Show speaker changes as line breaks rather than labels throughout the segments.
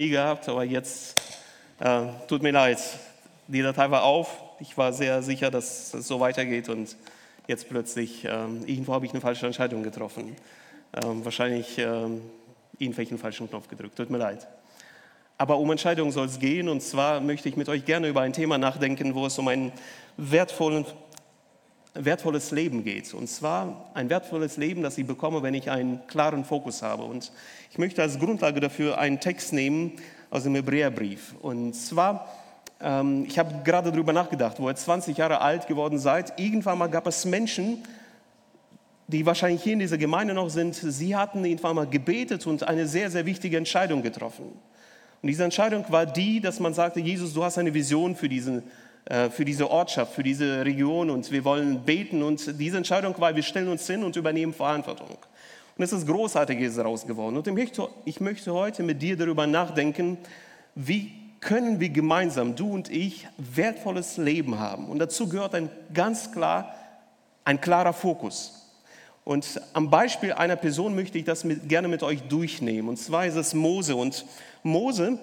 nie gehabt, aber jetzt äh, tut mir leid. Die Datei war auf. Ich war sehr sicher, dass es so weitergeht und jetzt plötzlich, äh, irgendwo habe ich eine falsche Entscheidung getroffen. Ähm, wahrscheinlich äh, irgendwelchen falschen Knopf gedrückt. Tut mir leid. Aber um Entscheidungen soll es gehen und zwar möchte ich mit euch gerne über ein Thema nachdenken, wo es um ein wertvollen, wertvolles Leben geht. Und zwar ein wertvolles Leben, das ich bekomme, wenn ich einen klaren Fokus habe. Und ich möchte als Grundlage dafür einen Text nehmen aus dem Hebräerbrief. Und zwar, ähm, ich habe gerade darüber nachgedacht, wo ihr 20 Jahre alt geworden seid, irgendwann mal gab es Menschen, die wahrscheinlich hier in dieser Gemeinde noch sind, sie hatten irgendwann mal gebetet und eine sehr, sehr wichtige Entscheidung getroffen. Und diese Entscheidung war die, dass man sagte, Jesus, du hast eine Vision für, diesen, für diese Ortschaft, für diese Region und wir wollen beten. Und diese Entscheidung war, wir stellen uns hin und übernehmen Verantwortung. Und es ist Großartiges daraus geworden. Und ich möchte, ich möchte heute mit dir darüber nachdenken, wie können wir gemeinsam, du und ich, wertvolles Leben haben. Und dazu gehört ein ganz klar, ein klarer Fokus. Und am Beispiel einer Person möchte ich das mit, gerne mit euch durchnehmen. Und zwar ist es Mose. Und Mose,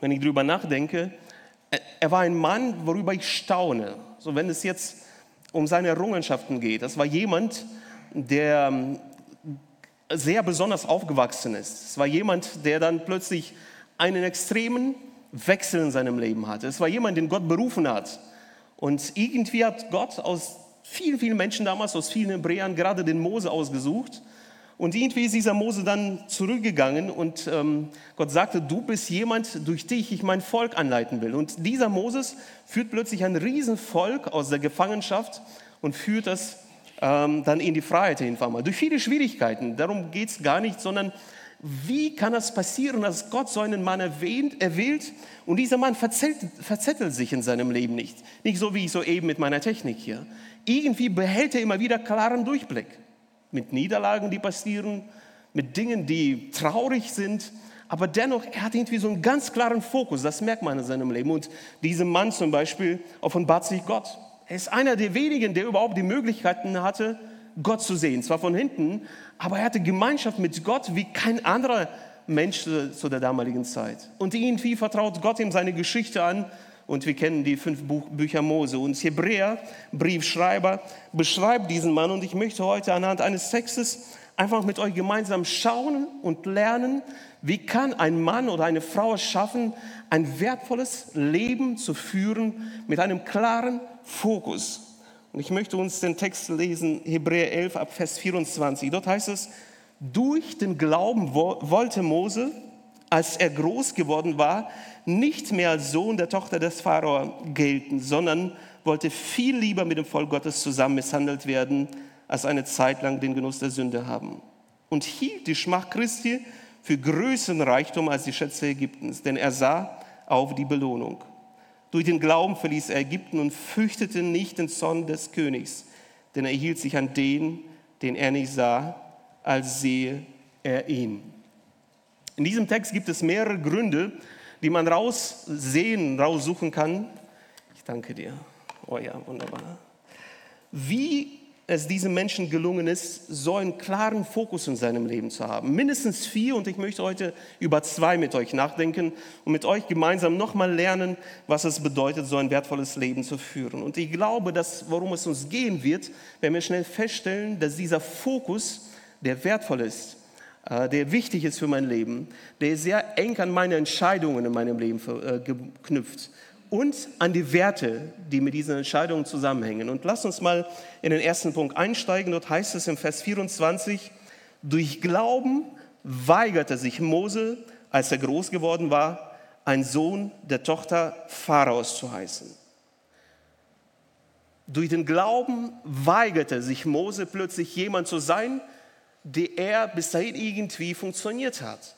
wenn ich darüber nachdenke, er war ein Mann, worüber ich staune. So, wenn es jetzt um seine Errungenschaften geht. Das war jemand, der sehr besonders aufgewachsen ist. Es war jemand, der dann plötzlich einen extremen Wechsel in seinem Leben hatte. Es war jemand, den Gott berufen hat. Und irgendwie hat Gott aus vielen, vielen Menschen damals, aus vielen Hebräern, gerade den Mose ausgesucht. Und irgendwie ist dieser Mose dann zurückgegangen und ähm, Gott sagte, du bist jemand, durch dich ich mein Volk anleiten will. Und dieser Moses führt plötzlich ein Riesenvolk aus der Gefangenschaft und führt das ähm, dann in die Freiheit irgendwann mal. Durch viele Schwierigkeiten, darum geht es gar nicht, sondern wie kann das passieren, dass Gott so einen Mann erwähnt, erwählt und dieser Mann verzettelt, verzettelt sich in seinem Leben nicht? Nicht so wie ich soeben mit meiner Technik hier. Irgendwie behält er immer wieder klaren Durchblick. Mit Niederlagen, die passieren, mit Dingen, die traurig sind, aber dennoch, er hat irgendwie so einen ganz klaren Fokus, das merkt man in seinem Leben. Und diesem Mann zum Beispiel offenbart sich Gott. Er ist einer der wenigen, der überhaupt die Möglichkeiten hatte, Gott zu sehen. Zwar von hinten, aber er hatte Gemeinschaft mit Gott wie kein anderer Mensch zu der damaligen Zeit. Und irgendwie vertraut Gott ihm seine Geschichte an. Und wir kennen die fünf Buch, Bücher Mose. Und Hebräer, Briefschreiber, beschreibt diesen Mann. Und ich möchte heute anhand eines Textes einfach mit euch gemeinsam schauen und lernen, wie kann ein Mann oder eine Frau es schaffen, ein wertvolles Leben zu führen mit einem klaren Fokus. Und ich möchte uns den Text lesen, Hebräer 11 ab Vers 24. Dort heißt es, durch den Glauben wollte Mose, als er groß geworden war, nicht mehr als Sohn der Tochter des Pharao gelten, sondern wollte viel lieber mit dem Volk Gottes zusammen misshandelt werden, als eine Zeit lang den Genuss der Sünde haben. Und hielt die Schmach Christi für größeren Reichtum als die Schätze Ägyptens, denn er sah auf die Belohnung. Durch den Glauben verließ er Ägypten und fürchtete nicht den Zorn des Königs, denn er hielt sich an den, den er nicht sah, als sehe er ihn. In diesem Text gibt es mehrere Gründe, die man raussehen, raussuchen kann. Ich danke dir. Oh ja, wunderbar. Wie es diesem Menschen gelungen ist, so einen klaren Fokus in seinem Leben zu haben. Mindestens vier und ich möchte heute über zwei mit euch nachdenken und mit euch gemeinsam nochmal lernen, was es bedeutet, so ein wertvolles Leben zu führen. Und ich glaube, dass worum es uns gehen wird, wenn wir schnell feststellen, dass dieser Fokus, der wertvoll ist, der wichtig ist für mein Leben, der sehr eng an meine Entscheidungen in meinem Leben äh, geknüpft und an die Werte, die mit diesen Entscheidungen zusammenhängen. Und lass uns mal in den ersten Punkt einsteigen. Dort heißt es im Vers 24, durch Glauben weigerte sich Mose, als er groß geworden war, ein Sohn der Tochter Pharaos zu heißen. Durch den Glauben weigerte sich Mose plötzlich jemand zu sein, der er bis dahin irgendwie funktioniert hat.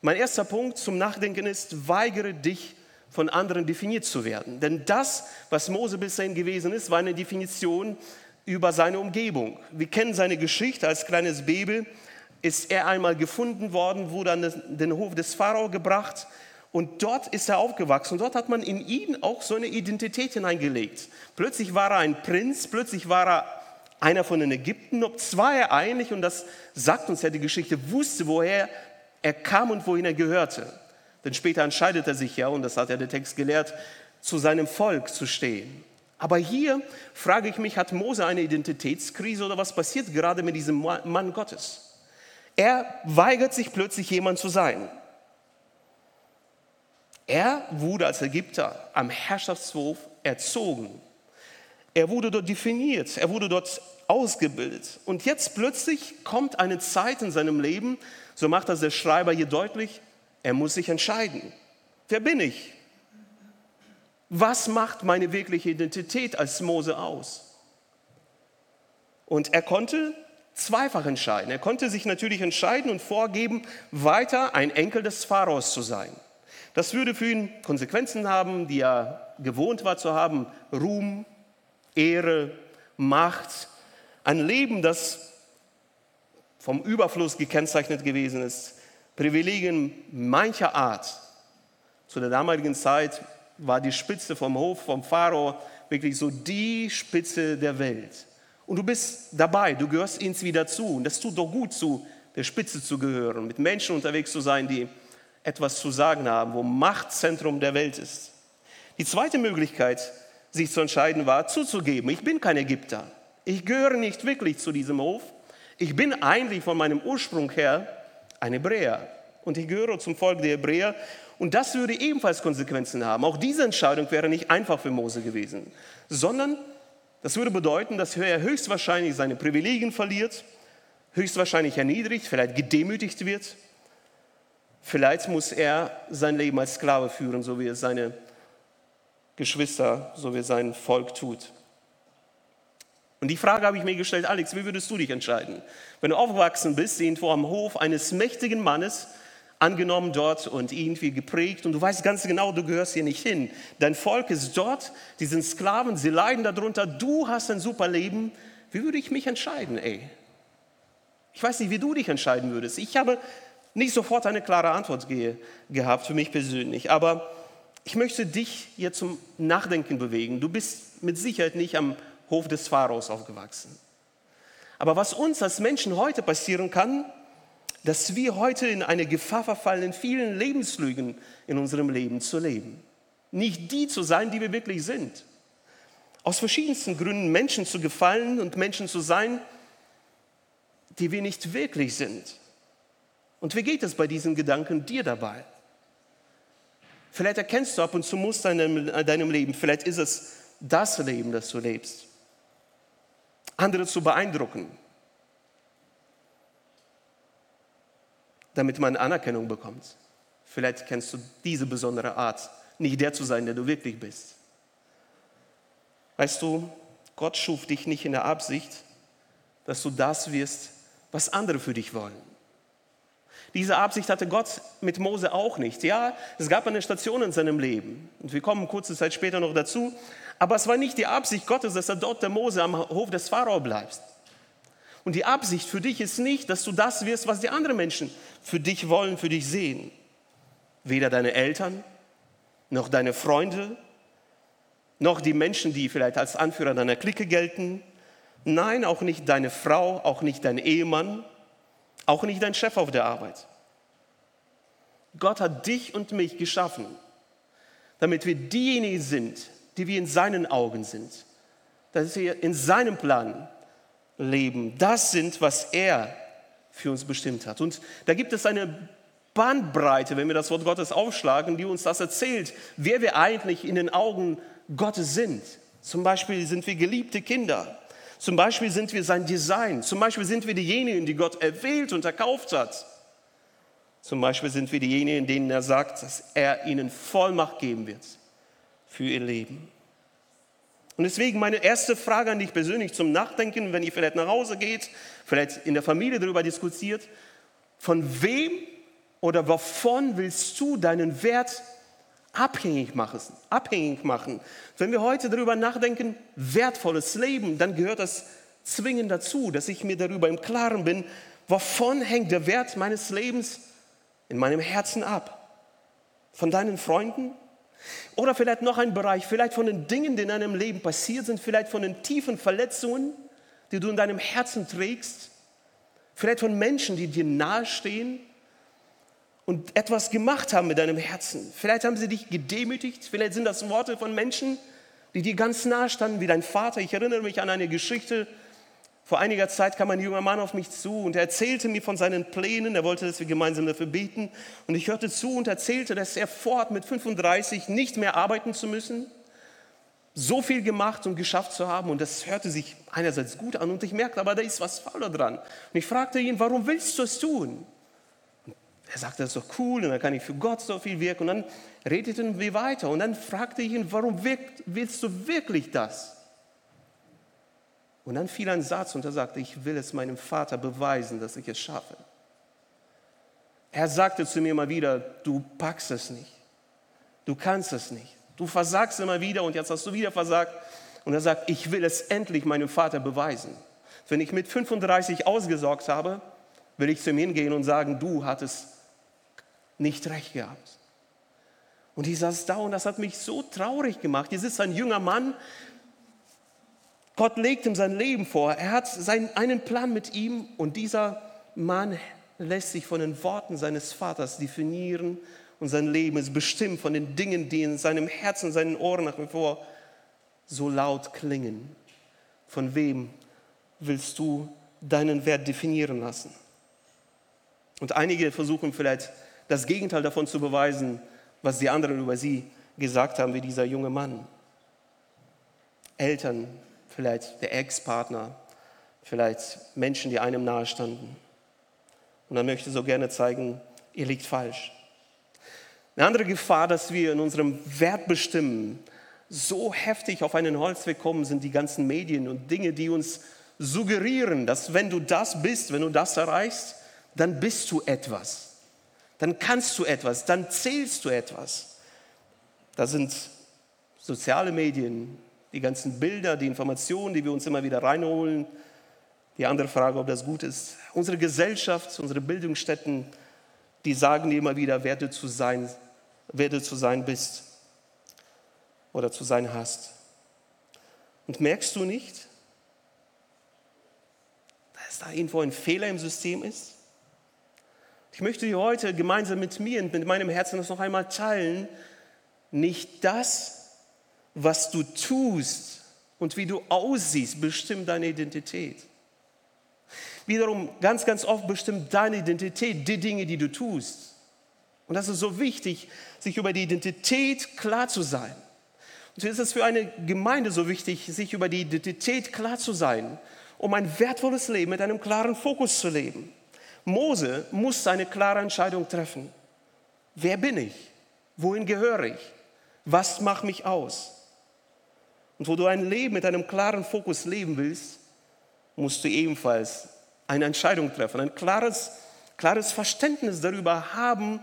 Mein erster Punkt zum Nachdenken ist, weigere dich von anderen definiert zu werden. Denn das, was Mose bis dahin gewesen ist, war eine Definition über seine Umgebung. Wir kennen seine Geschichte als kleines Baby. Ist er einmal gefunden worden, wurde an den Hof des Pharao gebracht und dort ist er aufgewachsen. Dort hat man in ihn auch so eine Identität hineingelegt. Plötzlich war er ein Prinz, plötzlich war er einer von den Ägypten, obzwar er eigentlich, und das sagt uns ja die Geschichte, wusste, woher er kam und wohin er gehörte. Denn später entscheidet er sich ja, und das hat ja der Text gelehrt, zu seinem Volk zu stehen. Aber hier frage ich mich, hat Mose eine Identitätskrise oder was passiert gerade mit diesem Mann Gottes? Er weigert sich plötzlich jemand zu sein. Er wurde als Ägypter am Herrschaftshof erzogen. Er wurde dort definiert, er wurde dort ausgebildet. Und jetzt plötzlich kommt eine Zeit in seinem Leben, so macht das der Schreiber hier deutlich, er muss sich entscheiden. Wer bin ich? Was macht meine wirkliche Identität als Mose aus? Und er konnte zweifach entscheiden. Er konnte sich natürlich entscheiden und vorgeben, weiter ein Enkel des Pharaos zu sein. Das würde für ihn Konsequenzen haben, die er gewohnt war zu haben. Ruhm, Ehre, Macht, ein Leben, das vom Überfluss gekennzeichnet gewesen ist, Privilegien mancher Art. Zu der damaligen Zeit war die Spitze vom Hof, vom Pharao, wirklich so die Spitze der Welt. Und du bist dabei, du gehörst ins wieder zu. Und das tut doch gut, zu der Spitze zu gehören, mit Menschen unterwegs zu sein, die etwas zu sagen haben, wo Machtzentrum der Welt ist. Die zweite Möglichkeit, sich zu entscheiden, war zuzugeben, ich bin kein Ägypter. Ich gehöre nicht wirklich zu diesem Hof. Ich bin eigentlich von meinem Ursprung her ein Hebräer. Und ich gehöre zum Volk der Hebräer. Und das würde ebenfalls Konsequenzen haben. Auch diese Entscheidung wäre nicht einfach für Mose gewesen, sondern das würde bedeuten, dass er höchstwahrscheinlich seine Privilegien verliert, höchstwahrscheinlich erniedrigt, vielleicht gedemütigt wird. Vielleicht muss er sein Leben als Sklave führen, so wie es seine Geschwister, so wie sein Volk tut. Und die Frage habe ich mir gestellt, Alex, wie würdest du dich entscheiden? Wenn du aufgewachsen bist, irgendwo am Hof eines mächtigen Mannes, angenommen dort und irgendwie geprägt und du weißt ganz genau, du gehörst hier nicht hin. Dein Volk ist dort, die sind Sklaven, sie leiden darunter, du hast ein super Leben. Wie würde ich mich entscheiden, ey? Ich weiß nicht, wie du dich entscheiden würdest. Ich habe nicht sofort eine klare Antwort ge gehabt für mich persönlich, aber ich möchte dich hier zum Nachdenken bewegen. Du bist mit Sicherheit nicht am Hof des Pharaos aufgewachsen. Aber was uns als Menschen heute passieren kann, dass wir heute in eine Gefahr verfallen, in vielen Lebenslügen in unserem Leben zu leben. Nicht die zu sein, die wir wirklich sind. Aus verschiedensten Gründen Menschen zu gefallen und Menschen zu sein, die wir nicht wirklich sind. Und wie geht es bei diesen Gedanken dir dabei? Vielleicht erkennst du ab und zu Muster in deinem Leben. Vielleicht ist es das Leben, das du lebst. Andere zu beeindrucken, damit man Anerkennung bekommt. Vielleicht kennst du diese besondere Art, nicht der zu sein, der du wirklich bist. Weißt du, Gott schuf dich nicht in der Absicht, dass du das wirst, was andere für dich wollen. Diese Absicht hatte Gott mit Mose auch nicht. Ja, es gab eine Station in seinem Leben und wir kommen kurze Zeit später noch dazu, aber es war nicht die Absicht Gottes, dass er dort der Mose am Hof des Pharao bleibt. Und die Absicht für dich ist nicht, dass du das wirst, was die anderen Menschen für dich wollen, für dich sehen. Weder deine Eltern, noch deine Freunde, noch die Menschen, die vielleicht als Anführer deiner Clique gelten. Nein, auch nicht deine Frau, auch nicht dein Ehemann, auch nicht dein Chef auf der Arbeit. Gott hat dich und mich geschaffen, damit wir diejenigen sind, die wir in seinen Augen sind, dass wir in seinem Plan leben. Das sind, was er für uns bestimmt hat. Und da gibt es eine Bandbreite, wenn wir das Wort Gottes aufschlagen, die uns das erzählt, wer wir eigentlich in den Augen Gottes sind. Zum Beispiel sind wir geliebte Kinder. Zum Beispiel sind wir sein Design. Zum Beispiel sind wir diejenigen, die Gott erwählt und erkauft hat. Zum Beispiel sind wir diejenigen, denen er sagt, dass er ihnen Vollmacht geben wird für ihr Leben. Und deswegen meine erste Frage an dich persönlich zum Nachdenken, wenn ihr vielleicht nach Hause geht, vielleicht in der Familie darüber diskutiert, von wem oder wovon willst du deinen Wert abhängig machen, abhängig machen? Wenn wir heute darüber nachdenken, wertvolles Leben, dann gehört das zwingend dazu, dass ich mir darüber im Klaren bin, wovon hängt der Wert meines Lebens in meinem Herzen ab? Von deinen Freunden, oder vielleicht noch ein Bereich, vielleicht von den Dingen, die in deinem Leben passiert sind, vielleicht von den tiefen Verletzungen, die du in deinem Herzen trägst, vielleicht von Menschen, die dir nahestehen. Und etwas gemacht haben mit deinem Herzen. Vielleicht haben sie dich gedemütigt, vielleicht sind das Worte von Menschen, die dir ganz nahe standen, wie dein Vater. Ich erinnere mich an eine Geschichte. Vor einiger Zeit kam ein junger Mann auf mich zu und er erzählte mir von seinen Plänen. Er wollte, dass wir gemeinsam dafür beten. Und ich hörte zu und erzählte, dass er vorhat, mit 35 nicht mehr arbeiten zu müssen, so viel gemacht und geschafft zu haben. Und das hörte sich einerseits gut an und ich merkte, aber da ist was faul dran. Und ich fragte ihn, warum willst du es tun? Er sagte, das ist doch cool und dann kann ich für Gott so viel wirken. Und dann redeten wir weiter und dann fragte ich ihn, warum willst du wirklich das? Und dann fiel ein Satz und er sagte, ich will es meinem Vater beweisen, dass ich es schaffe. Er sagte zu mir mal wieder, du packst es nicht, du kannst es nicht, du versagst immer wieder und jetzt hast du wieder versagt. Und er sagt, ich will es endlich meinem Vater beweisen. Wenn ich mit 35 ausgesorgt habe, will ich zu ihm hingehen und sagen, du hattest nicht recht gehabt. Und ich saß da und das hat mich so traurig gemacht. Hier sitzt ein junger Mann, Gott legt ihm sein Leben vor, er hat seinen, einen Plan mit ihm und dieser Mann lässt sich von den Worten seines Vaters definieren und sein Leben ist bestimmt von den Dingen, die in seinem Herzen, seinen Ohren nach wie vor so laut klingen. Von wem willst du deinen Wert definieren lassen? Und einige versuchen vielleicht das Gegenteil davon zu beweisen, was die anderen über sie gesagt haben, wie dieser junge Mann. Eltern, vielleicht der Ex-Partner, vielleicht Menschen, die einem nahestanden. Und er möchte so gerne zeigen, ihr liegt falsch. Eine andere Gefahr, dass wir in unserem Wert bestimmen, so heftig auf einen Holzweg kommen, sind die ganzen Medien und Dinge, die uns suggerieren, dass wenn du das bist, wenn du das erreichst, dann bist du etwas dann kannst du etwas, dann zählst du etwas. Da sind soziale Medien, die ganzen Bilder, die Informationen, die wir uns immer wieder reinholen. Die andere Frage, ob das gut ist. Unsere Gesellschaft, unsere Bildungsstätten, die sagen dir immer wieder, wer du zu sein, wer du zu sein bist oder zu sein hast. Und merkst du nicht, dass da irgendwo ein Fehler im System ist? Ich möchte dir heute gemeinsam mit mir und mit meinem Herzen das noch einmal teilen. Nicht das, was du tust und wie du aussiehst, bestimmt deine Identität. Wiederum, ganz, ganz oft bestimmt deine Identität die Dinge, die du tust. Und das ist so wichtig, sich über die Identität klar zu sein. Und so ist es für eine Gemeinde so wichtig, sich über die Identität klar zu sein, um ein wertvolles Leben mit einem klaren Fokus zu leben. Mose muss eine klare Entscheidung treffen. Wer bin ich? Wohin gehöre ich? Was macht mich aus? Und wo du ein Leben mit einem klaren Fokus leben willst, musst du ebenfalls eine Entscheidung treffen, ein klares, klares Verständnis darüber haben,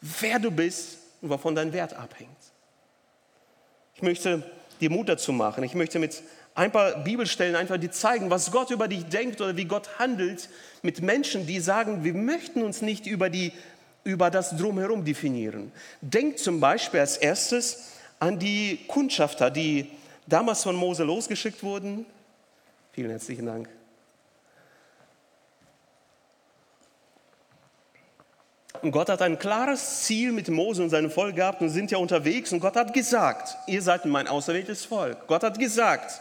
wer du bist und wovon dein Wert abhängt. Ich möchte dir Mut dazu machen. Ich möchte mit ein paar Bibelstellen einfach, die zeigen, was Gott über dich denkt oder wie Gott handelt mit Menschen, die sagen, wir möchten uns nicht über, die, über das Drumherum definieren. Denk zum Beispiel als erstes an die Kundschafter, die damals von Mose losgeschickt wurden. Vielen herzlichen Dank. Und Gott hat ein klares Ziel mit Mose und seinem Volk gehabt und sind ja unterwegs. Und Gott hat gesagt, ihr seid mein auserwähltes Volk. Gott hat gesagt,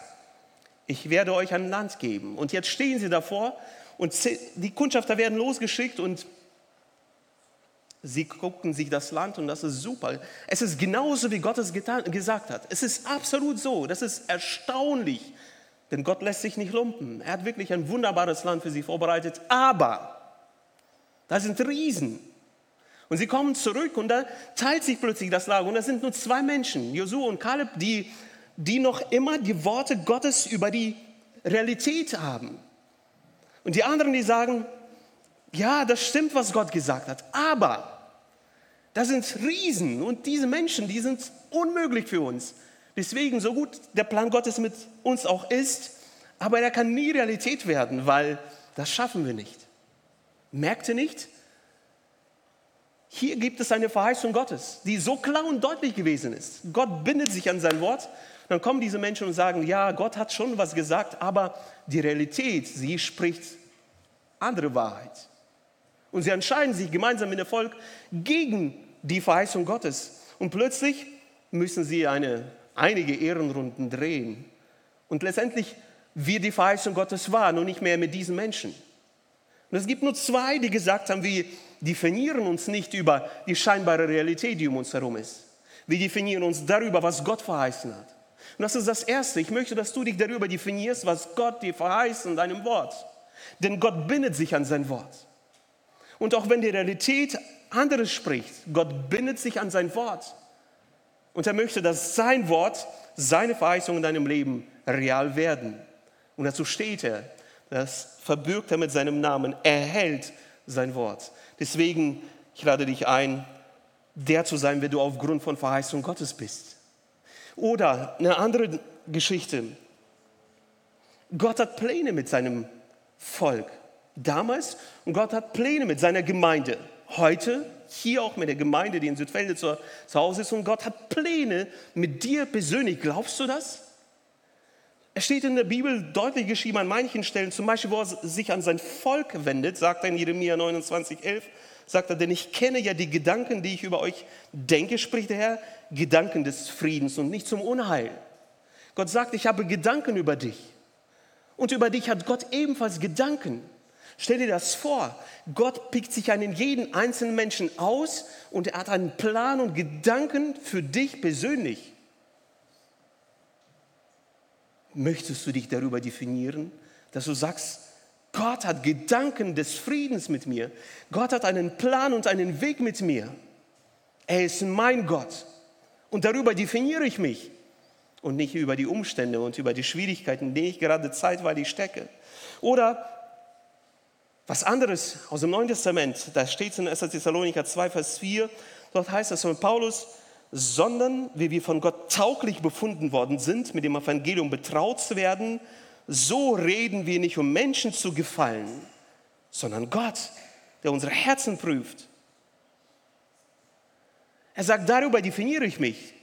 ich werde euch ein Land geben. Und jetzt stehen sie davor und die Kundschafter werden losgeschickt und sie gucken sich das Land und das ist super. Es ist genauso, wie Gott es getan, gesagt hat. Es ist absolut so. Das ist erstaunlich. Denn Gott lässt sich nicht lumpen. Er hat wirklich ein wunderbares Land für sie vorbereitet. Aber da sind Riesen. Und sie kommen zurück und da teilt sich plötzlich das Lager. Und da sind nur zwei Menschen, Josua und Kaleb, die die noch immer die Worte Gottes über die Realität haben. Und die anderen, die sagen, ja, das stimmt, was Gott gesagt hat, aber da sind Riesen und diese Menschen, die sind unmöglich für uns. Deswegen, so gut der Plan Gottes mit uns auch ist, aber er kann nie Realität werden, weil das schaffen wir nicht. Merkt ihr nicht? Hier gibt es eine Verheißung Gottes, die so klar und deutlich gewesen ist. Gott bindet sich an sein Wort dann kommen diese Menschen und sagen, ja, Gott hat schon was gesagt, aber die Realität, sie spricht andere Wahrheit. Und sie entscheiden sich gemeinsam mit dem Volk gegen die Verheißung Gottes. Und plötzlich müssen sie eine, einige Ehrenrunden drehen. Und letztendlich wird die Verheißung Gottes wahr, nur nicht mehr mit diesen Menschen. Und es gibt nur zwei, die gesagt haben, wir definieren uns nicht über die scheinbare Realität, die um uns herum ist. Wir definieren uns darüber, was Gott verheißen hat. Und das ist das Erste. Ich möchte, dass du dich darüber definierst, was Gott dir verheißt in deinem Wort. Denn Gott bindet sich an sein Wort. Und auch wenn die Realität anderes spricht, Gott bindet sich an sein Wort. Und er möchte, dass sein Wort, seine Verheißungen in deinem Leben real werden. Und dazu steht er, das verbürgt er mit seinem Namen, er hält sein Wort. Deswegen, ich lade dich ein, der zu sein, wer du aufgrund von Verheißung Gottes bist. Oder eine andere Geschichte. Gott hat Pläne mit seinem Volk damals und Gott hat Pläne mit seiner Gemeinde. Heute, hier auch mit der Gemeinde, die in Südfelde zu, zu Hause ist und Gott hat Pläne mit dir persönlich. Glaubst du das? Es steht in der Bibel deutlich geschrieben an manchen Stellen, zum Beispiel, wo er sich an sein Volk wendet, sagt er in Jeremia 29, 11, sagt er, denn ich kenne ja die Gedanken, die ich über euch denke, spricht der Herr, Gedanken des Friedens und nicht zum Unheil. Gott sagt, ich habe Gedanken über dich. Und über dich hat Gott ebenfalls Gedanken. Stell dir das vor. Gott pickt sich einen jeden einzelnen Menschen aus und er hat einen Plan und Gedanken für dich persönlich. Möchtest du dich darüber definieren, dass du sagst, Gott hat Gedanken des Friedens mit mir. Gott hat einen Plan und einen Weg mit mir. Er ist mein Gott. Und darüber definiere ich mich. Und nicht über die Umstände und über die Schwierigkeiten, in denen ich gerade zeitweilig stecke. Oder was anderes aus dem Neuen Testament, da steht es in 1. Thessalonicher 2, Vers 4, dort heißt es von Paulus, sondern wie wir von Gott tauglich befunden worden sind, mit dem Evangelium betraut zu werden, so reden wir nicht, um Menschen zu gefallen, sondern Gott, der unsere Herzen prüft. Er sagt, darüber definiere ich mich,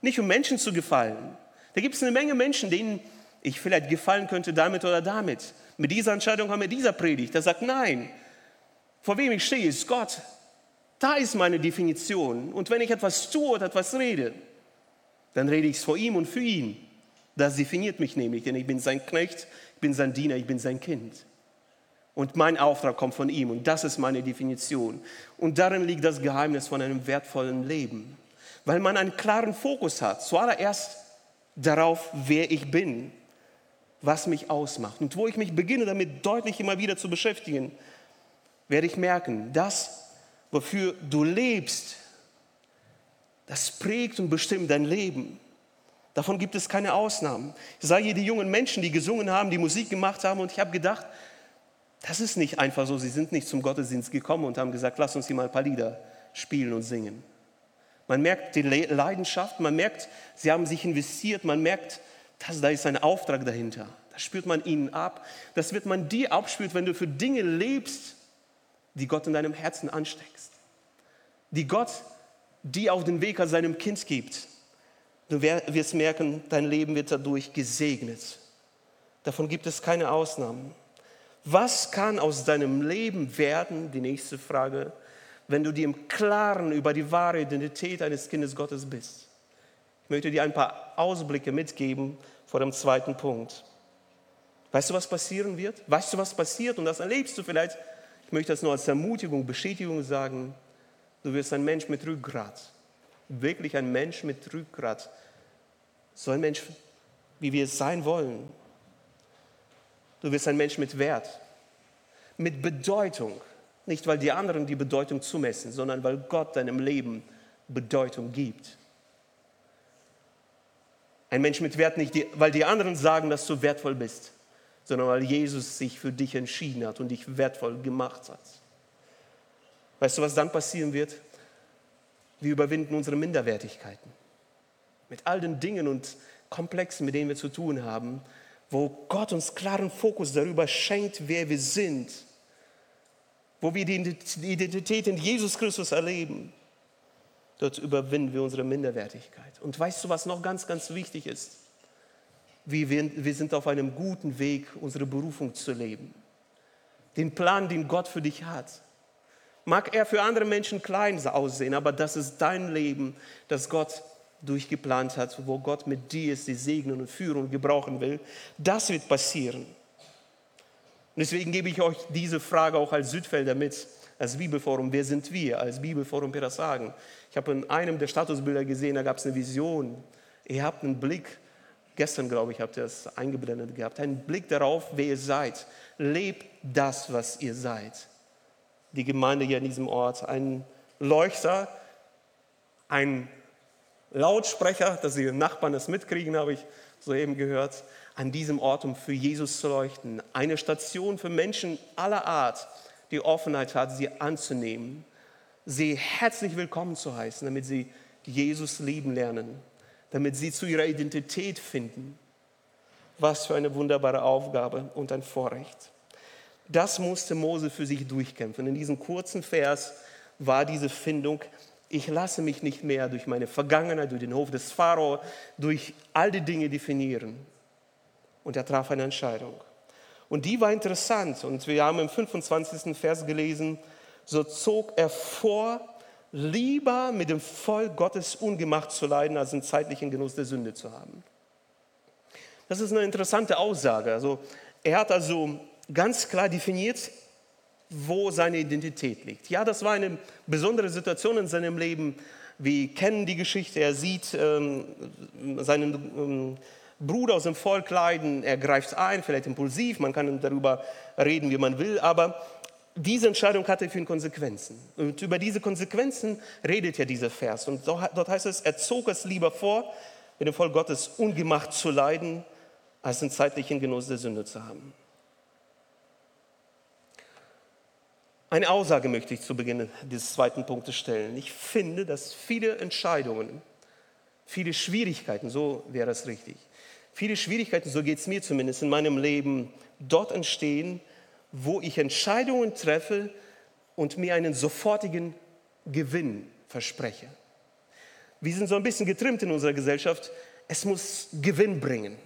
nicht um Menschen zu gefallen. Da gibt es eine Menge Menschen, denen ich vielleicht gefallen könnte damit oder damit. Mit dieser Entscheidung haben wir dieser Predigt. Er sagt, nein, vor wem ich stehe, ist Gott. Da ist meine Definition. Und wenn ich etwas tue oder etwas rede, dann rede ich es vor ihm und für ihn. Das definiert mich nämlich, denn ich bin sein Knecht, ich bin sein Diener, ich bin sein Kind. Und mein Auftrag kommt von ihm und das ist meine Definition. Und darin liegt das Geheimnis von einem wertvollen Leben, weil man einen klaren Fokus hat, zuallererst darauf, wer ich bin, was mich ausmacht. Und wo ich mich beginne, damit deutlich immer wieder zu beschäftigen, werde ich merken, das, wofür du lebst, das prägt und bestimmt dein Leben. Davon gibt es keine Ausnahmen. Ich sage hier die jungen Menschen, die gesungen haben, die Musik gemacht haben und ich habe gedacht, das ist nicht einfach so. Sie sind nicht zum Gottesdienst gekommen und haben gesagt, lass uns hier mal ein paar Lieder spielen und singen. Man merkt die Leidenschaft, man merkt, sie haben sich investiert, man merkt, dass da ist ein Auftrag dahinter. Das spürt man ihnen ab. Das wird man dir abspürt, wenn du für Dinge lebst, die Gott in deinem Herzen ansteckst. Die Gott dir auf den Weg als seinem Kind gibt. Du wirst merken, dein Leben wird dadurch gesegnet. Davon gibt es keine Ausnahmen. Was kann aus deinem Leben werden, die nächste Frage, wenn du dir im Klaren über die wahre Identität eines Kindes Gottes bist? Ich möchte dir ein paar Ausblicke mitgeben vor dem zweiten Punkt. Weißt du, was passieren wird? Weißt du, was passiert? Und das erlebst du vielleicht. Ich möchte das nur als Ermutigung, Bestätigung sagen. Du wirst ein Mensch mit Rückgrat. Wirklich ein Mensch mit Rückgrat so ein Mensch, wie wir es sein wollen. Du wirst ein Mensch mit Wert, mit Bedeutung. Nicht, weil die anderen die Bedeutung zumessen, sondern weil Gott deinem Leben Bedeutung gibt. Ein Mensch mit Wert nicht, weil die anderen sagen, dass du wertvoll bist, sondern weil Jesus sich für dich entschieden hat und dich wertvoll gemacht hat. Weißt du, was dann passieren wird? Wir überwinden unsere Minderwertigkeiten mit all den Dingen und Komplexen, mit denen wir zu tun haben, wo Gott uns klaren Fokus darüber schenkt, wer wir sind, wo wir die Identität in Jesus Christus erleben, dort überwinden wir unsere Minderwertigkeit. Und weißt du, was noch ganz, ganz wichtig ist? Wir, wir sind auf einem guten Weg, unsere Berufung zu leben. Den Plan, den Gott für dich hat. Mag er für andere Menschen klein aussehen, aber das ist dein Leben, das Gott durchgeplant hat, wo Gott mit dir ist, die segnen und führen und gebrauchen will. Das wird passieren. Und deswegen gebe ich euch diese Frage auch als Südfelder mit, als Bibelforum. Wer sind wir als Bibelforum Sagen? Ich habe in einem der Statusbilder gesehen, da gab es eine Vision. Ihr habt einen Blick, gestern glaube ich, habt ihr das eingeblendet gehabt, einen Blick darauf, wer ihr seid. Lebt das, was ihr seid die Gemeinde hier in diesem Ort. Ein Leuchter, ein Lautsprecher, dass die Nachbarn das mitkriegen, habe ich soeben gehört, an diesem Ort, um für Jesus zu leuchten. Eine Station für Menschen aller Art, die Offenheit hat, sie anzunehmen, sie herzlich willkommen zu heißen, damit sie Jesus lieben lernen, damit sie zu ihrer Identität finden. Was für eine wunderbare Aufgabe und ein Vorrecht. Das musste Mose für sich durchkämpfen. In diesem kurzen Vers war diese Findung, ich lasse mich nicht mehr durch meine Vergangenheit, durch den Hof des Pharao, durch all die Dinge definieren. Und er traf eine Entscheidung. Und die war interessant. Und wir haben im 25. Vers gelesen, so zog er vor, lieber mit dem Volk Gottes ungemacht zu leiden, als einen zeitlichen Genuss der Sünde zu haben. Das ist eine interessante Aussage. Also, er hat also ganz klar definiert, wo seine Identität liegt. Ja, das war eine besondere Situation in seinem Leben. Wir kennen die Geschichte. Er sieht ähm, seinen ähm, Bruder aus dem Volk leiden. Er greift ein, vielleicht impulsiv. Man kann darüber reden, wie man will. Aber diese Entscheidung hatte für ihn Konsequenzen. Und über diese Konsequenzen redet ja dieser Vers. Und dort heißt es, er zog es lieber vor, mit dem Volk Gottes ungemacht zu leiden, als den zeitlichen Genuss der Sünde zu haben. Eine Aussage möchte ich zu Beginn dieses zweiten Punktes stellen. Ich finde, dass viele Entscheidungen, viele Schwierigkeiten, so wäre es richtig, viele Schwierigkeiten, so geht es mir zumindest in meinem Leben, dort entstehen, wo ich Entscheidungen treffe und mir einen sofortigen Gewinn verspreche. Wir sind so ein bisschen getrimmt in unserer Gesellschaft, es muss Gewinn bringen.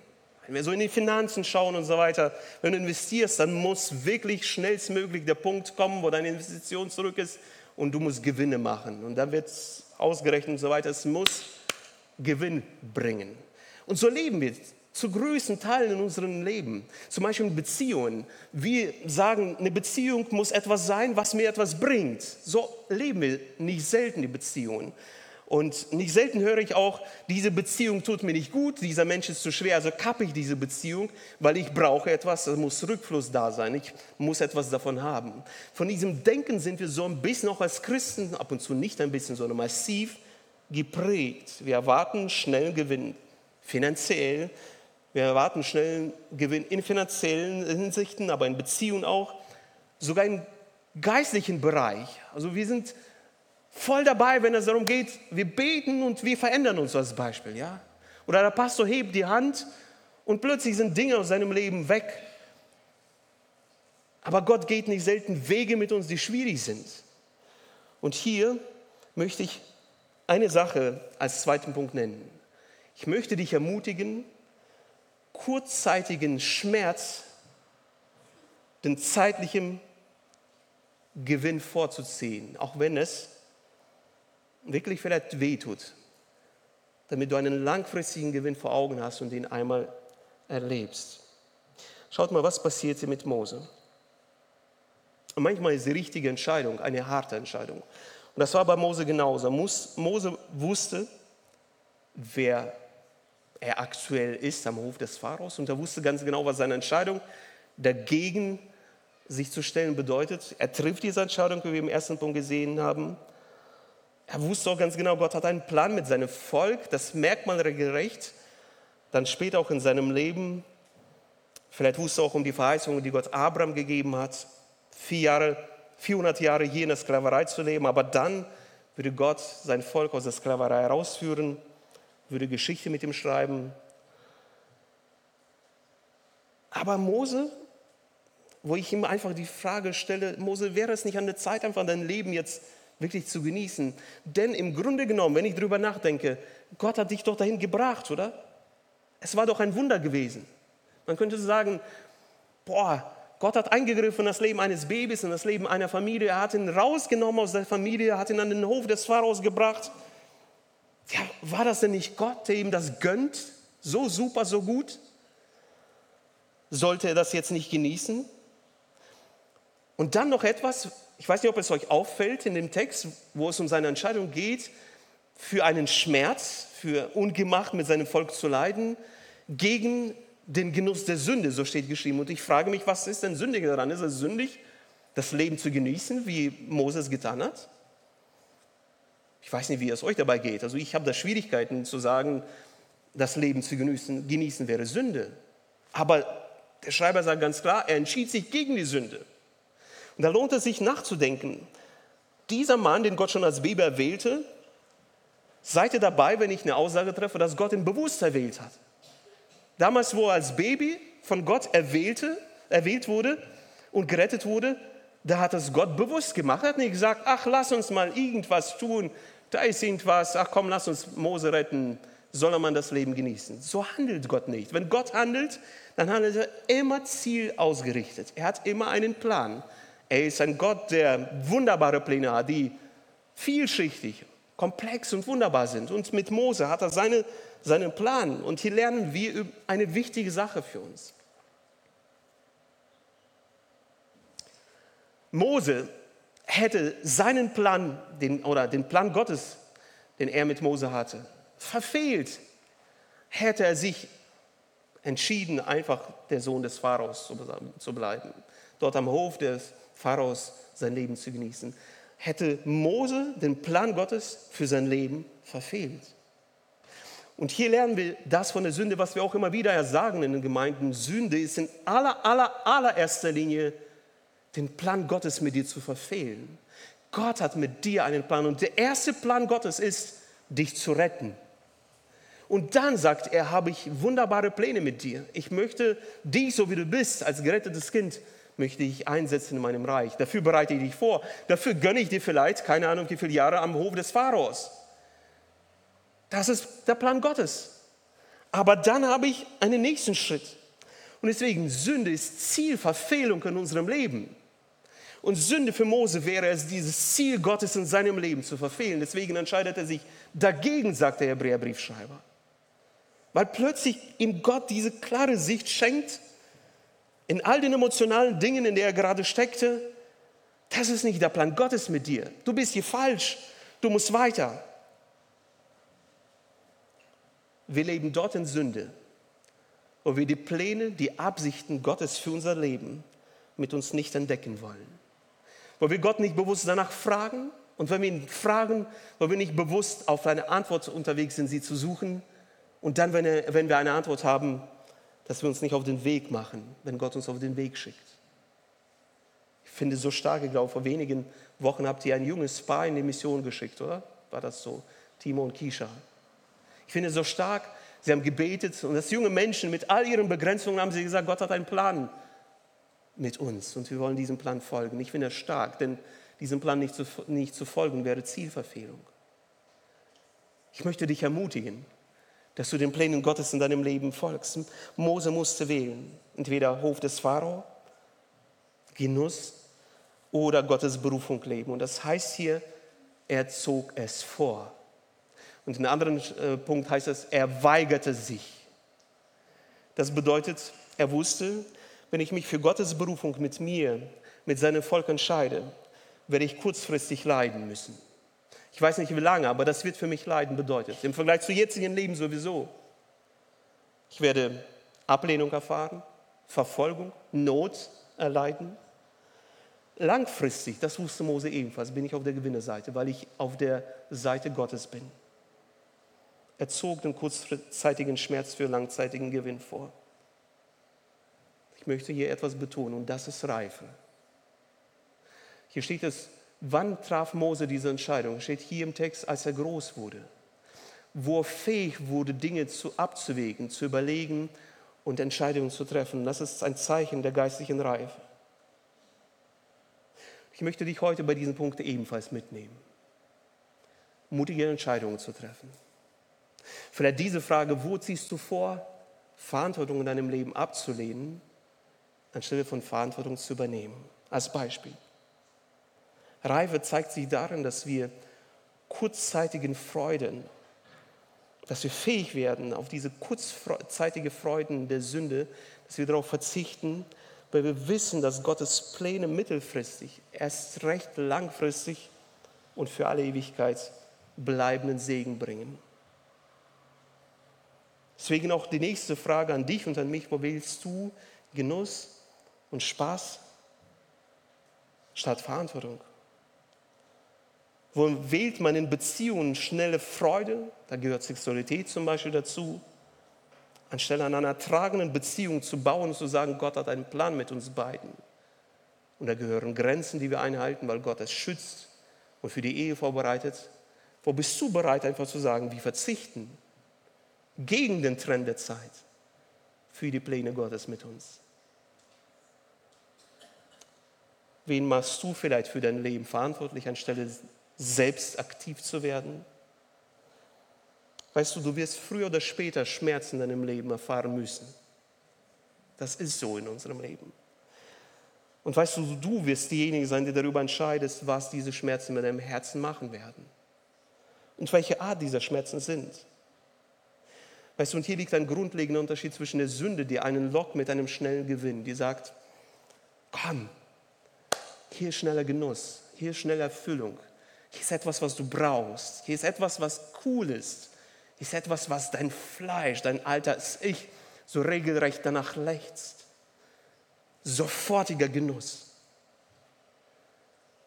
Wenn wir so in die Finanzen schauen und so weiter, wenn du investierst, dann muss wirklich schnellstmöglich der Punkt kommen, wo deine Investition zurück ist und du musst Gewinne machen. Und dann wird es ausgerechnet und so weiter. Es muss Gewinn bringen. Und so leben wir zu größten Teilen in unserem Leben. Zum Beispiel in Beziehungen. Wir sagen, eine Beziehung muss etwas sein, was mir etwas bringt. So leben wir nicht selten die Beziehungen. Und nicht selten höre ich auch, diese Beziehung tut mir nicht gut, dieser Mensch ist zu schwer, also kappe ich diese Beziehung, weil ich brauche etwas, es muss Rückfluss da sein, ich muss etwas davon haben. Von diesem Denken sind wir so ein bisschen auch als Christen, ab und zu nicht ein bisschen, sondern massiv geprägt. Wir erwarten schnellen Gewinn, finanziell, wir erwarten schnellen Gewinn in finanziellen Hinsichten, aber in Beziehungen auch, sogar im geistlichen Bereich. Also wir sind voll dabei, wenn es darum geht, wir beten und wir verändern uns als Beispiel, ja? Oder der Pastor hebt die Hand und plötzlich sind Dinge aus seinem Leben weg. Aber Gott geht nicht selten Wege mit uns, die schwierig sind. Und hier möchte ich eine Sache als zweiten Punkt nennen. Ich möchte dich ermutigen, kurzzeitigen Schmerz den zeitlichen Gewinn vorzuziehen, auch wenn es wirklich vielleicht wehtut, damit du einen langfristigen Gewinn vor Augen hast und ihn einmal erlebst. Schaut mal, was passiert hier mit Mose. Und manchmal ist die richtige Entscheidung eine harte Entscheidung. Und das war bei Mose genauso. Mose wusste, wer er aktuell ist am Hof des Pharaos und er wusste ganz genau, was seine Entscheidung dagegen sich zu stellen bedeutet. Er trifft diese Entscheidung, wie wir im ersten Punkt gesehen haben. Er wusste auch ganz genau, Gott hat einen Plan mit seinem Volk, das merkt man regelrecht. Dann später auch in seinem Leben. Vielleicht wusste er auch um die Verheißungen, die Gott Abraham gegeben hat, vier Jahre, 400 Jahre hier in der Sklaverei zu leben. Aber dann würde Gott sein Volk aus der Sklaverei herausführen, würde Geschichte mit ihm schreiben. Aber Mose, wo ich ihm einfach die Frage stelle, Mose, wäre es nicht an der Zeit, einfach dein Leben jetzt wirklich zu genießen. Denn im Grunde genommen, wenn ich darüber nachdenke, Gott hat dich doch dahin gebracht, oder? Es war doch ein Wunder gewesen. Man könnte sagen, boah, Gott hat eingegriffen in das Leben eines Babys, in das Leben einer Familie. Er hat ihn rausgenommen aus der Familie, hat ihn an den Hof des Pharaos gebracht. Ja, war das denn nicht Gott, der ihm das gönnt? So super, so gut? Sollte er das jetzt nicht genießen? Und dann noch etwas, ich weiß nicht, ob es euch auffällt in dem Text, wo es um seine Entscheidung geht, für einen Schmerz, für Ungemacht mit seinem Volk zu leiden, gegen den Genuss der Sünde, so steht geschrieben. Und ich frage mich, was ist denn sündig daran? Ist es sündig, das Leben zu genießen, wie Moses getan hat? Ich weiß nicht, wie es euch dabei geht. Also ich habe da Schwierigkeiten zu sagen, das Leben zu genießen, genießen wäre Sünde. Aber der Schreiber sagt ganz klar, er entschied sich gegen die Sünde. Und da lohnt es sich nachzudenken. Dieser Mann, den Gott schon als Baby erwählte, seid ihr dabei, wenn ich eine Aussage treffe, dass Gott ihn bewusst erwählt hat. Damals, wo er als Baby von Gott erwählte, erwählt wurde und gerettet wurde, da hat es Gott bewusst gemacht. Er hat nicht gesagt, ach, lass uns mal irgendwas tun, da ist irgendwas, ach komm, lass uns Mose retten, soll man das Leben genießen. So handelt Gott nicht. Wenn Gott handelt, dann handelt er immer zielausgerichtet. Er hat immer einen Plan. Er ist ein Gott, der wunderbare Pläne hat, die vielschichtig, komplex und wunderbar sind. Und mit Mose hat er seine, seinen Plan. Und hier lernen wir eine wichtige Sache für uns. Mose hätte seinen Plan den, oder den Plan Gottes, den er mit Mose hatte, verfehlt, hätte er sich entschieden, einfach der Sohn des Pharaos zu bleiben, dort am Hof des Pharaos sein Leben zu genießen. Hätte Mose den Plan Gottes für sein Leben verfehlt. Und hier lernen wir das von der Sünde, was wir auch immer wieder sagen in den Gemeinden. Sünde ist in aller, aller, allererster Linie den Plan Gottes mit dir zu verfehlen. Gott hat mit dir einen Plan und der erste Plan Gottes ist, dich zu retten. Und dann sagt er, habe ich wunderbare Pläne mit dir. Ich möchte dich, so wie du bist, als gerettetes Kind, möchte ich einsetzen in meinem Reich. Dafür bereite ich dich vor. Dafür gönne ich dir vielleicht, keine Ahnung, wie viele Jahre am Hof des Pharaos. Das ist der Plan Gottes. Aber dann habe ich einen nächsten Schritt. Und deswegen, Sünde ist Zielverfehlung in unserem Leben. Und Sünde für Mose wäre es, dieses Ziel Gottes in seinem Leben zu verfehlen. Deswegen entscheidet er sich dagegen, sagt der Hebräerbriefschreiber. Weil plötzlich ihm Gott diese klare Sicht schenkt, in all den emotionalen Dingen, in der er gerade steckte, das ist nicht der Plan Gottes mit dir. Du bist hier falsch. Du musst weiter. Wir leben dort in Sünde, wo wir die Pläne, die Absichten Gottes für unser Leben mit uns nicht entdecken wollen. Wo wir Gott nicht bewusst danach fragen und wenn wir ihn fragen, wo wir nicht bewusst auf eine Antwort unterwegs sind, sie zu suchen, und dann, wenn, wenn wir eine Antwort haben, dass wir uns nicht auf den Weg machen, wenn Gott uns auf den Weg schickt. Ich finde so stark, ich glaube, vor wenigen Wochen habt ihr ein junges Paar in die Mission geschickt, oder? War das so? Timo und Kisha. Ich finde so stark, sie haben gebetet und das junge Menschen mit all ihren Begrenzungen haben sie gesagt, Gott hat einen Plan mit uns und wir wollen diesem Plan folgen. Ich finde es stark, denn diesem Plan nicht zu, nicht zu folgen wäre Zielverfehlung. Ich möchte dich ermutigen, dass du den Plänen Gottes in deinem Leben folgst. Mose musste wählen, entweder Hof des Pharao, Genuss oder Gottes Berufung leben. Und das heißt hier, er zog es vor. Und in einem anderen äh, Punkt heißt es, er weigerte sich. Das bedeutet, er wusste, wenn ich mich für Gottes Berufung mit mir, mit seinem Volk entscheide, werde ich kurzfristig leiden müssen. Ich weiß nicht wie lange, aber das wird für mich Leiden bedeutet. Im Vergleich zu jetzigen Leben sowieso. Ich werde Ablehnung erfahren, Verfolgung, Not erleiden. Langfristig, das wusste Mose ebenfalls, bin ich auf der Gewinnerseite, weil ich auf der Seite Gottes bin. Er zog den kurzzeitigen Schmerz für langzeitigen Gewinn vor. Ich möchte hier etwas betonen und das ist Reife. Hier steht es, Wann traf Mose diese Entscheidung? Steht hier im Text, als er groß wurde, wo er fähig wurde, Dinge zu, abzuwägen, zu überlegen und Entscheidungen zu treffen. Das ist ein Zeichen der geistlichen Reife. Ich möchte dich heute bei diesem Punkt ebenfalls mitnehmen. Mutige Entscheidungen zu treffen. Vielleicht diese Frage, wo ziehst du vor, Verantwortung in deinem Leben abzulehnen, anstelle von Verantwortung zu übernehmen. Als Beispiel. Reife zeigt sich darin, dass wir kurzzeitigen Freuden, dass wir fähig werden, auf diese kurzzeitige Freuden der Sünde, dass wir darauf verzichten, weil wir wissen, dass Gottes Pläne mittelfristig, erst recht langfristig und für alle Ewigkeit bleibenden Segen bringen. Deswegen auch die nächste Frage an dich und an mich, wo willst du Genuss und Spaß statt Verantwortung? Wo wählt man in Beziehungen schnelle Freude? Da gehört Sexualität zum Beispiel dazu. Anstelle an einer tragenden Beziehung zu bauen und zu sagen, Gott hat einen Plan mit uns beiden. Und da gehören Grenzen, die wir einhalten, weil Gott es schützt und für die Ehe vorbereitet. Wo bist du bereit, einfach zu sagen, wir verzichten gegen den Trend der Zeit für die Pläne Gottes mit uns? Wen machst du vielleicht für dein Leben verantwortlich, anstelle selbst aktiv zu werden? Weißt du, du wirst früher oder später Schmerzen in deinem Leben erfahren müssen. Das ist so in unserem Leben. Und weißt du, du wirst diejenige sein, die darüber entscheidest, was diese Schmerzen mit deinem Herzen machen werden. Und welche Art dieser Schmerzen sind. Weißt du, und hier liegt ein grundlegender Unterschied zwischen der Sünde, die einen lockt mit einem schnellen Gewinn, die sagt, komm, hier schneller Genuss, hier ist schnelle Erfüllung, hier ist etwas, was du brauchst, hier ist etwas, was cool ist, hier ist etwas, was dein Fleisch, dein altes Ich so regelrecht danach lechzt. Sofortiger Genuss.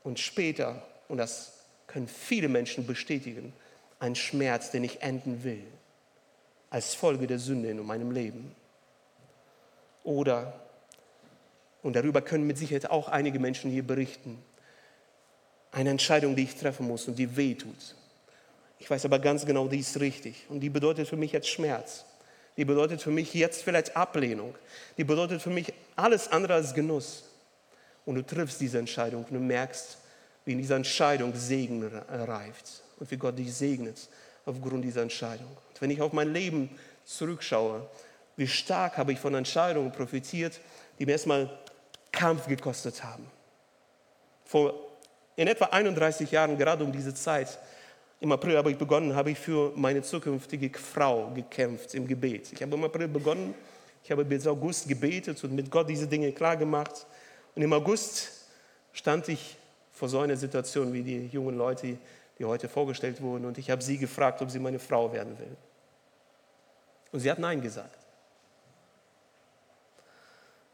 Und später, und das können viele Menschen bestätigen, ein Schmerz, den ich enden will, als Folge der Sünde in meinem Leben. Oder und darüber können mit Sicherheit auch einige Menschen hier berichten. Eine Entscheidung, die ich treffen muss und die weh tut. Ich weiß aber ganz genau, die ist richtig. Und die bedeutet für mich jetzt Schmerz. Die bedeutet für mich jetzt vielleicht Ablehnung. Die bedeutet für mich alles andere als Genuss. Und du triffst diese Entscheidung und du merkst, wie in dieser Entscheidung Segen reift und wie Gott dich segnet aufgrund dieser Entscheidung. Und wenn ich auf mein Leben zurückschaue, wie stark habe ich von Entscheidungen profitiert, die mir erstmal Kampf gekostet haben. Vor in etwa 31 Jahren, gerade um diese Zeit, im April habe ich begonnen, habe ich für meine zukünftige Frau gekämpft im Gebet. Ich habe im April begonnen, ich habe bis August gebetet und mit Gott diese Dinge klar gemacht. Und im August stand ich vor so einer Situation wie die jungen Leute, die heute vorgestellt wurden. Und ich habe sie gefragt, ob sie meine Frau werden will. Und sie hat Nein gesagt.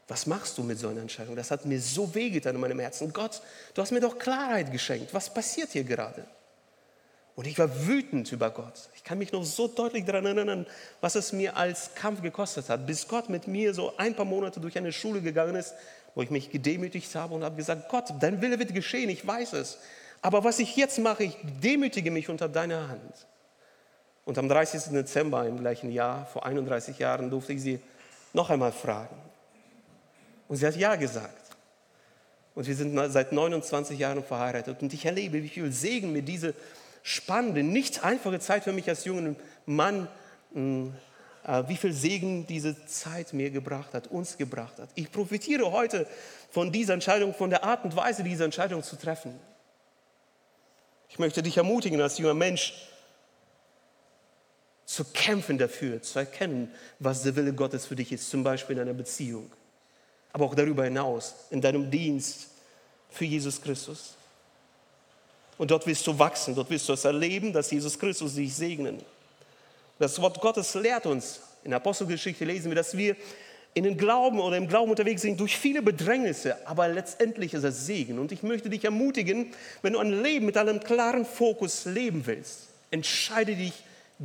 Was machst du mit so einer Entscheidung? Das hat mir so wehgetan in meinem Herzen. Gott, du hast mir doch Klarheit geschenkt. Was passiert hier gerade? Und ich war wütend über Gott. Ich kann mich noch so deutlich daran erinnern, was es mir als Kampf gekostet hat, bis Gott mit mir so ein paar Monate durch eine Schule gegangen ist, wo ich mich gedemütigt habe und habe gesagt, Gott, dein Wille wird geschehen, ich weiß es. Aber was ich jetzt mache, ich demütige mich unter deiner Hand. Und am 30. Dezember im gleichen Jahr, vor 31 Jahren, durfte ich sie noch einmal fragen. Und sie hat Ja gesagt. Und wir sind seit 29 Jahren verheiratet. Und ich erlebe, wie viel Segen mir diese spannende, nicht einfache Zeit für mich als jungen Mann, hm, äh, wie viel Segen diese Zeit mir gebracht hat, uns gebracht hat. Ich profitiere heute von dieser Entscheidung, von der Art und Weise, diese Entscheidung zu treffen. Ich möchte dich ermutigen, als junger Mensch, zu kämpfen dafür, zu erkennen, was der Wille Gottes für dich ist, zum Beispiel in einer Beziehung aber auch darüber hinaus, in deinem Dienst für Jesus Christus. Und dort wirst du wachsen, dort wirst du es erleben, dass Jesus Christus dich segnen. Das Wort Gottes lehrt uns, in der Apostelgeschichte lesen wir, dass wir in den Glauben oder im Glauben unterwegs sind durch viele Bedrängnisse, aber letztendlich ist es Segen. Und ich möchte dich ermutigen, wenn du ein Leben mit einem klaren Fokus leben willst, entscheide dich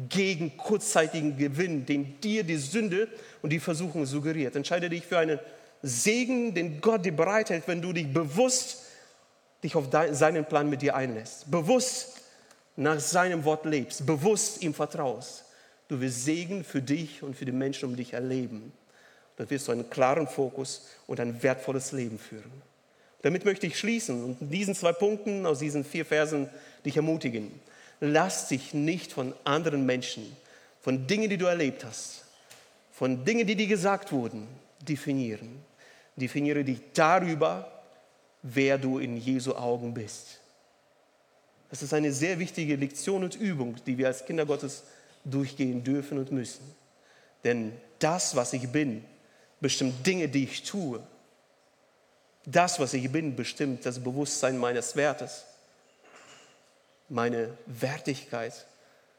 gegen kurzzeitigen Gewinn, den dir die Sünde und die Versuchung suggeriert. Entscheide dich für eine Segen, den Gott dir bereithält, wenn du dich bewusst dich auf seinen Plan mit dir einlässt, bewusst nach seinem Wort lebst, bewusst ihm vertraust. Du wirst Segen für dich und für die Menschen um dich erleben. Dann wirst du einen klaren Fokus und ein wertvolles Leben führen. Damit möchte ich schließen und diesen zwei Punkten aus diesen vier Versen dich ermutigen. Lass dich nicht von anderen Menschen, von Dingen, die du erlebt hast, von Dingen, die dir gesagt wurden, definieren Definiere dich darüber, wer du in Jesu Augen bist. Das ist eine sehr wichtige Lektion und Übung, die wir als Kinder Gottes durchgehen dürfen und müssen. Denn das, was ich bin, bestimmt Dinge, die ich tue. Das, was ich bin, bestimmt das Bewusstsein meines Wertes, meine Wertigkeit,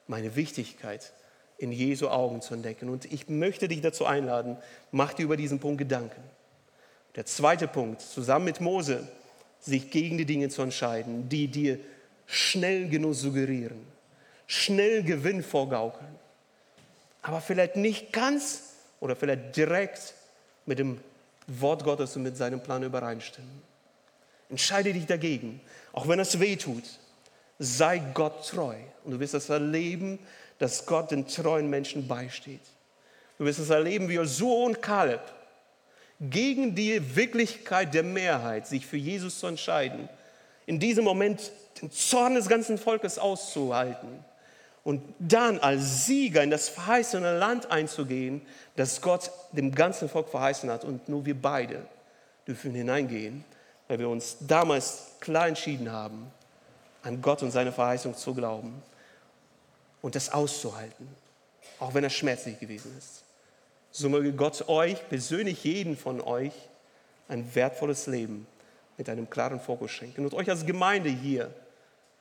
meine Wichtigkeit in Jesu Augen zu entdecken. Und ich möchte dich dazu einladen, mach dir über diesen Punkt Gedanken. Der zweite Punkt, zusammen mit Mose, sich gegen die Dinge zu entscheiden, die dir schnell genug suggerieren, schnell Gewinn vorgaukeln, aber vielleicht nicht ganz oder vielleicht direkt mit dem Wort Gottes und mit seinem Plan übereinstimmen. Entscheide dich dagegen, auch wenn es weh tut. Sei Gott treu und du wirst es erleben, dass Gott den treuen Menschen beisteht. Du wirst es erleben, wie Josua und Kaleb gegen die Wirklichkeit der Mehrheit sich für Jesus zu entscheiden, in diesem Moment den Zorn des ganzen Volkes auszuhalten und dann als Sieger in das verheißene Land einzugehen, das Gott dem ganzen Volk verheißen hat. Und nur wir beide dürfen hineingehen, weil wir uns damals klar entschieden haben, an Gott und seine Verheißung zu glauben und das auszuhalten, auch wenn es schmerzlich gewesen ist. So möge Gott euch, persönlich jeden von euch, ein wertvolles Leben mit einem klaren Fokus schenken und euch als Gemeinde hier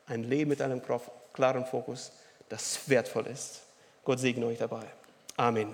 ein Leben mit einem klaren Fokus, das wertvoll ist. Gott segne euch dabei. Amen.